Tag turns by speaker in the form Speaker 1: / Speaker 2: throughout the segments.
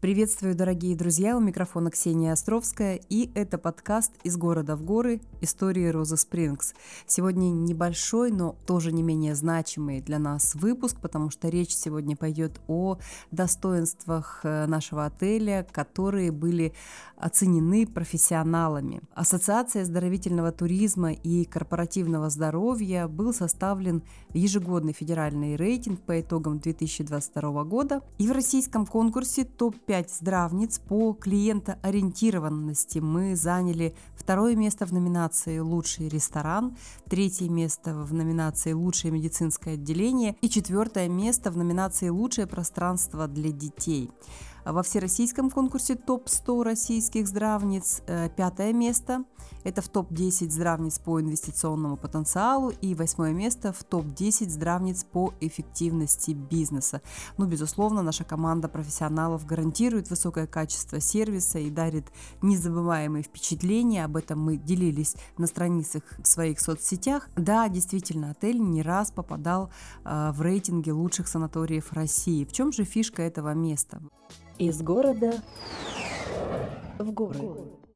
Speaker 1: Приветствую, дорогие друзья, у микрофона Ксения Островская, и это подкаст «Из города в горы. Истории Розы Спрингс». Сегодня небольшой, но тоже не менее значимый для нас выпуск, потому что речь сегодня пойдет о достоинствах э, нашего отеля, которые были оценены профессионалами. Ассоциация оздоровительного туризма и корпоративного здоровья был составлен ежегодный федеральный рейтинг по итогам 2022 года, и в российском конкурсе топ 5 здравниц по клиентоориентированности мы заняли второе место в номинации «Лучший ресторан», третье место в номинации «Лучшее медицинское отделение» и четвертое место в номинации «Лучшее пространство для детей». Во всероссийском конкурсе топ-100 российских здравниц э, пятое место. Это в топ-10 здравниц по инвестиционному потенциалу и восьмое место в топ-10 здравниц по эффективности бизнеса. Ну, безусловно, наша команда профессионалов гарантирует высокое качество сервиса и дарит незабываемые впечатления. Об этом мы делились на страницах в своих соцсетях. Да, действительно, отель не раз попадал э, в рейтинге лучших санаториев России. В чем же фишка этого места?
Speaker 2: Из города в горы.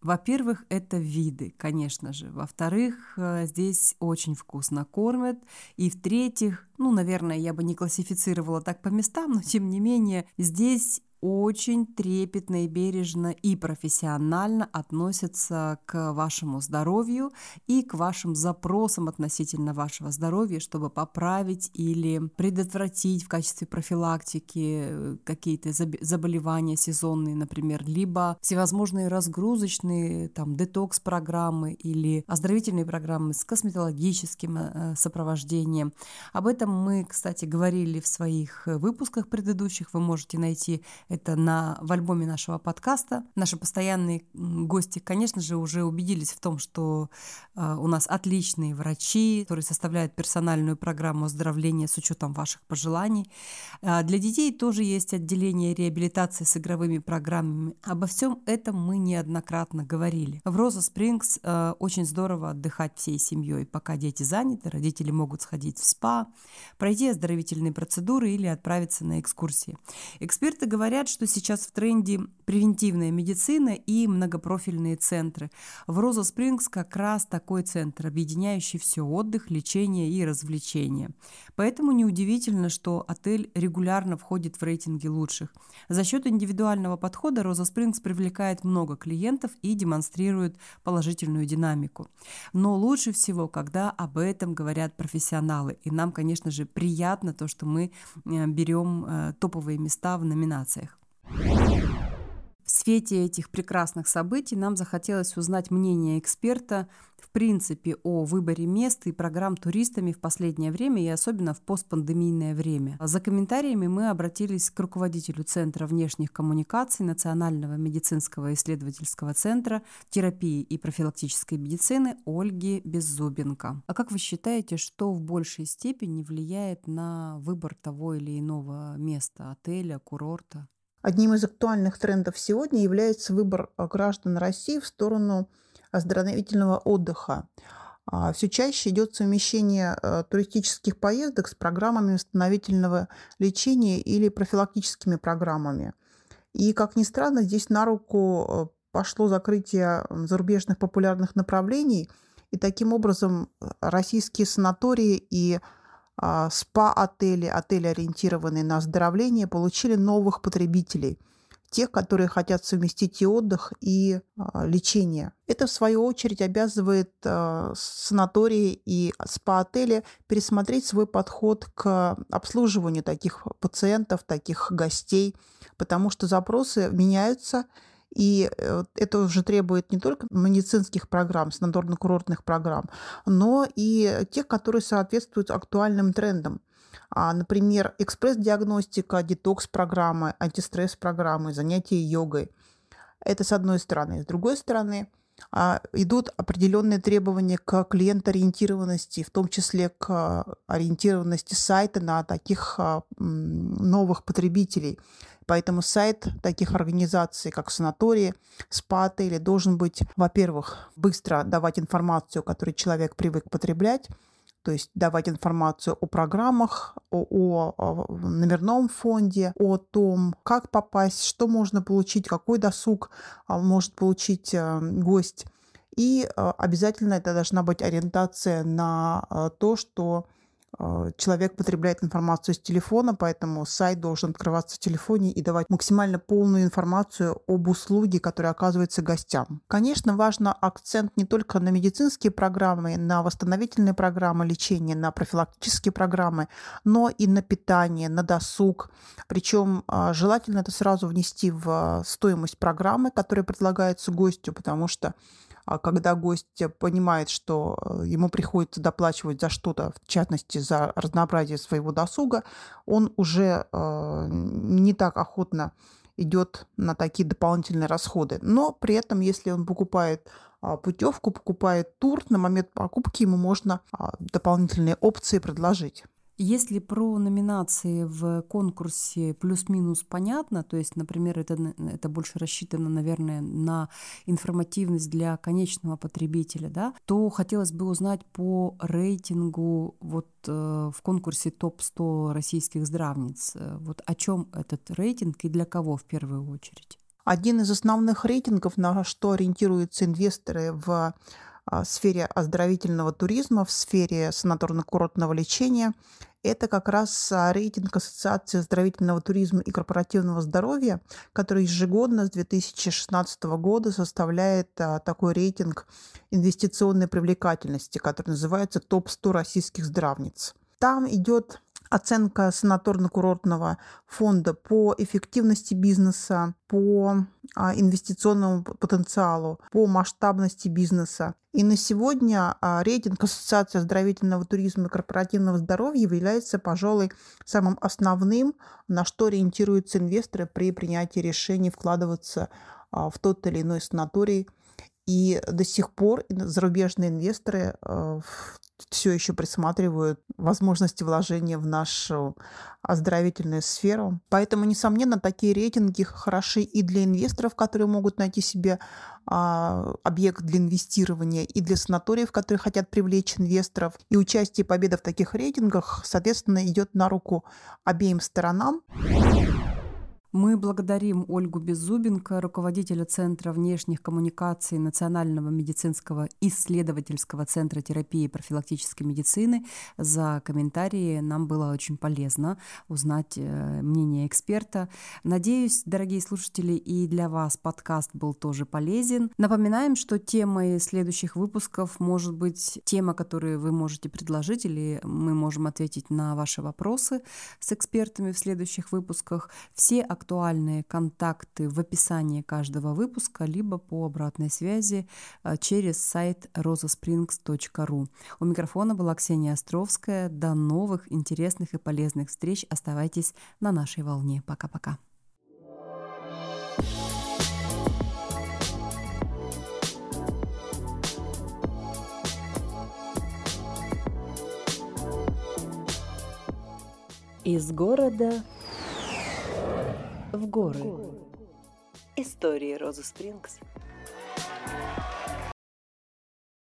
Speaker 1: Во-первых, это виды, конечно же. Во-вторых, э, здесь очень вкусно кормят. И в-третьих, ну, наверное, я бы не классифицировала так по местам, но тем не менее, здесь очень трепетно и бережно и профессионально относятся к вашему здоровью и к вашим запросам относительно вашего здоровья, чтобы поправить или предотвратить в качестве профилактики э, какие-то заболевания сезонные, например, либо всевозможные разгрузочные там детокс-программы или оздоровительные программы с косметологическим э, сопровождением. Об этом мы, кстати, говорили в своих выпусках предыдущих. Вы можете найти это на, в альбоме нашего подкаста. Наши постоянные гости, конечно же, уже убедились в том, что э, у нас отличные врачи, которые составляют персональную программу оздоровления с учетом ваших пожеланий. Э, для детей тоже есть отделение реабилитации с игровыми программами. Обо всем этом мы неоднократно говорили. В Роза Спрингс э, очень здорово отдыхать всей семьей. Пока дети заняты, родители могут сходить в спа, пройти оздоровительные процедуры или отправиться на экскурсии. Эксперты говорят, говорят, что сейчас в тренде превентивная медицина и многопрофильные центры. В Роза Спрингс как раз такой центр, объединяющий все отдых, лечение и развлечение. Поэтому неудивительно, что отель регулярно входит в рейтинги лучших. За счет индивидуального подхода Роза Спрингс привлекает много клиентов и демонстрирует положительную динамику. Но лучше всего, когда об этом говорят профессионалы. И нам, конечно же, приятно то, что мы э, берем э, топовые места в номинациях. Свете этих прекрасных событий нам захотелось узнать мнение эксперта в принципе о выборе мест и программ туристами в последнее время и особенно в постпандемийное время. За комментариями мы обратились к руководителю Центра внешних коммуникаций Национального медицинского исследовательского центра терапии и профилактической медицины Ольге Беззубенко. А как вы считаете, что в большей степени влияет на выбор того или иного места, отеля, курорта?
Speaker 3: Одним из актуальных трендов сегодня является выбор э, граждан России в сторону оздоровительного отдыха. А, Все чаще идет совмещение э, туристических поездок с программами восстановительного лечения или профилактическими программами. И, как ни странно, здесь на руку пошло закрытие зарубежных популярных направлений, и таким образом российские санатории и а, спа-отели, отели, ориентированные на оздоровление, получили новых потребителей – тех, которые хотят совместить и отдых, и а, лечение. Это, в свою очередь, обязывает а, санатории и спа-отели пересмотреть свой подход к обслуживанию таких пациентов, таких гостей, потому что запросы меняются, и э, это уже требует не только медицинских программ, санаторно-курортных программ, но и тех, которые соответствуют актуальным трендам. А, например, экспресс-диагностика, детокс-программы, антистресс-программы, занятия йогой. Это с одной стороны. С другой стороны, идут определенные требования к клиент-ориентированности, в том числе к ориентированности сайта на таких а, новых потребителей. Поэтому сайт таких организаций, как санатории, спа-отели, должен быть, во-первых, быстро давать информацию, которую человек привык потреблять, то есть давать информацию о программах, о, о, о номерном фонде, о том, как попасть, что можно получить, какой досуг а, может получить э, гость. И э, обязательно это должна быть ориентация на э, то, что а, человек потребляет информацию с телефона, поэтому сайт должен открываться в телефоне и давать максимально полную информацию об услуге, которая оказывается гостям. Конечно, важно акцент не только на медицинские программы, на восстановительные программы лечения, на профилактические программы, но и на питание, на досуг. Причем а, желательно это сразу внести в стоимость программы, которая предлагается гостю, потому что а когда гость понимает, что э, ему приходится доплачивать за что-то, в частности, за разнообразие своего досуга, он уже э, не так охотно идет на такие дополнительные расходы. Но при этом, если он покупает а, путевку, покупает тур, на момент покупки ему можно а, дополнительные опции предложить.
Speaker 1: Если про номинации в конкурсе плюс-минус понятно, то есть, например, это, это больше рассчитано, наверное, на информативность для конечного потребителя, да, то хотелось бы узнать по рейтингу вот э, в конкурсе топ-100 российских здравниц. Э, вот о чем этот рейтинг и для кого в первую очередь?
Speaker 3: Один из основных рейтингов, на что ориентируются инвесторы в а, сфере оздоровительного туризма, в сфере санаторно-курортного лечения. Это как раз а, рейтинг Ассоциации оздоровительного туризма и корпоративного здоровья, который ежегодно с 2016 года составляет а, такой рейтинг инвестиционной привлекательности, который называется «Топ-100 российских здравниц». Там идет оценка санаторно-курортного фонда по эффективности бизнеса, по а, инвестиционному потенциалу, по масштабности бизнеса. И на сегодня а, рейтинг Ассоциации оздоровительного туризма и корпоративного здоровья является, пожалуй, самым основным, на что ориентируются инвесторы при принятии решений вкладываться а, в тот или иной санаторий. И до сих пор зарубежные инвесторы все еще присматривают возможности вложения в нашу оздоровительную сферу. Поэтому, несомненно, такие рейтинги хороши и для инвесторов, которые могут найти себе а, объект для инвестирования, и для санаториев, которые хотят привлечь инвесторов. И участие и победа в таких рейтингах, соответственно, идет на руку обеим сторонам.
Speaker 1: Мы благодарим Ольгу Беззубенко, руководителя Центра внешних коммуникаций Национального медицинского исследовательского центра терапии и профилактической медицины, за комментарии. Нам было очень полезно узнать э, мнение эксперта. Надеюсь, дорогие слушатели, и для вас подкаст был тоже полезен. Напоминаем, что темой следующих выпусков может быть тема, которую вы можете предложить, или мы можем ответить на ваши вопросы с экспертами в следующих выпусках. Все актуальные контакты в описании каждого выпуска, либо по обратной связи э, через сайт rosasprings.ru. У микрофона была Ксения Островская. До новых интересных и полезных встреч. Оставайтесь на нашей волне. Пока-пока.
Speaker 2: Из города в горы. Истории Розы Спрингс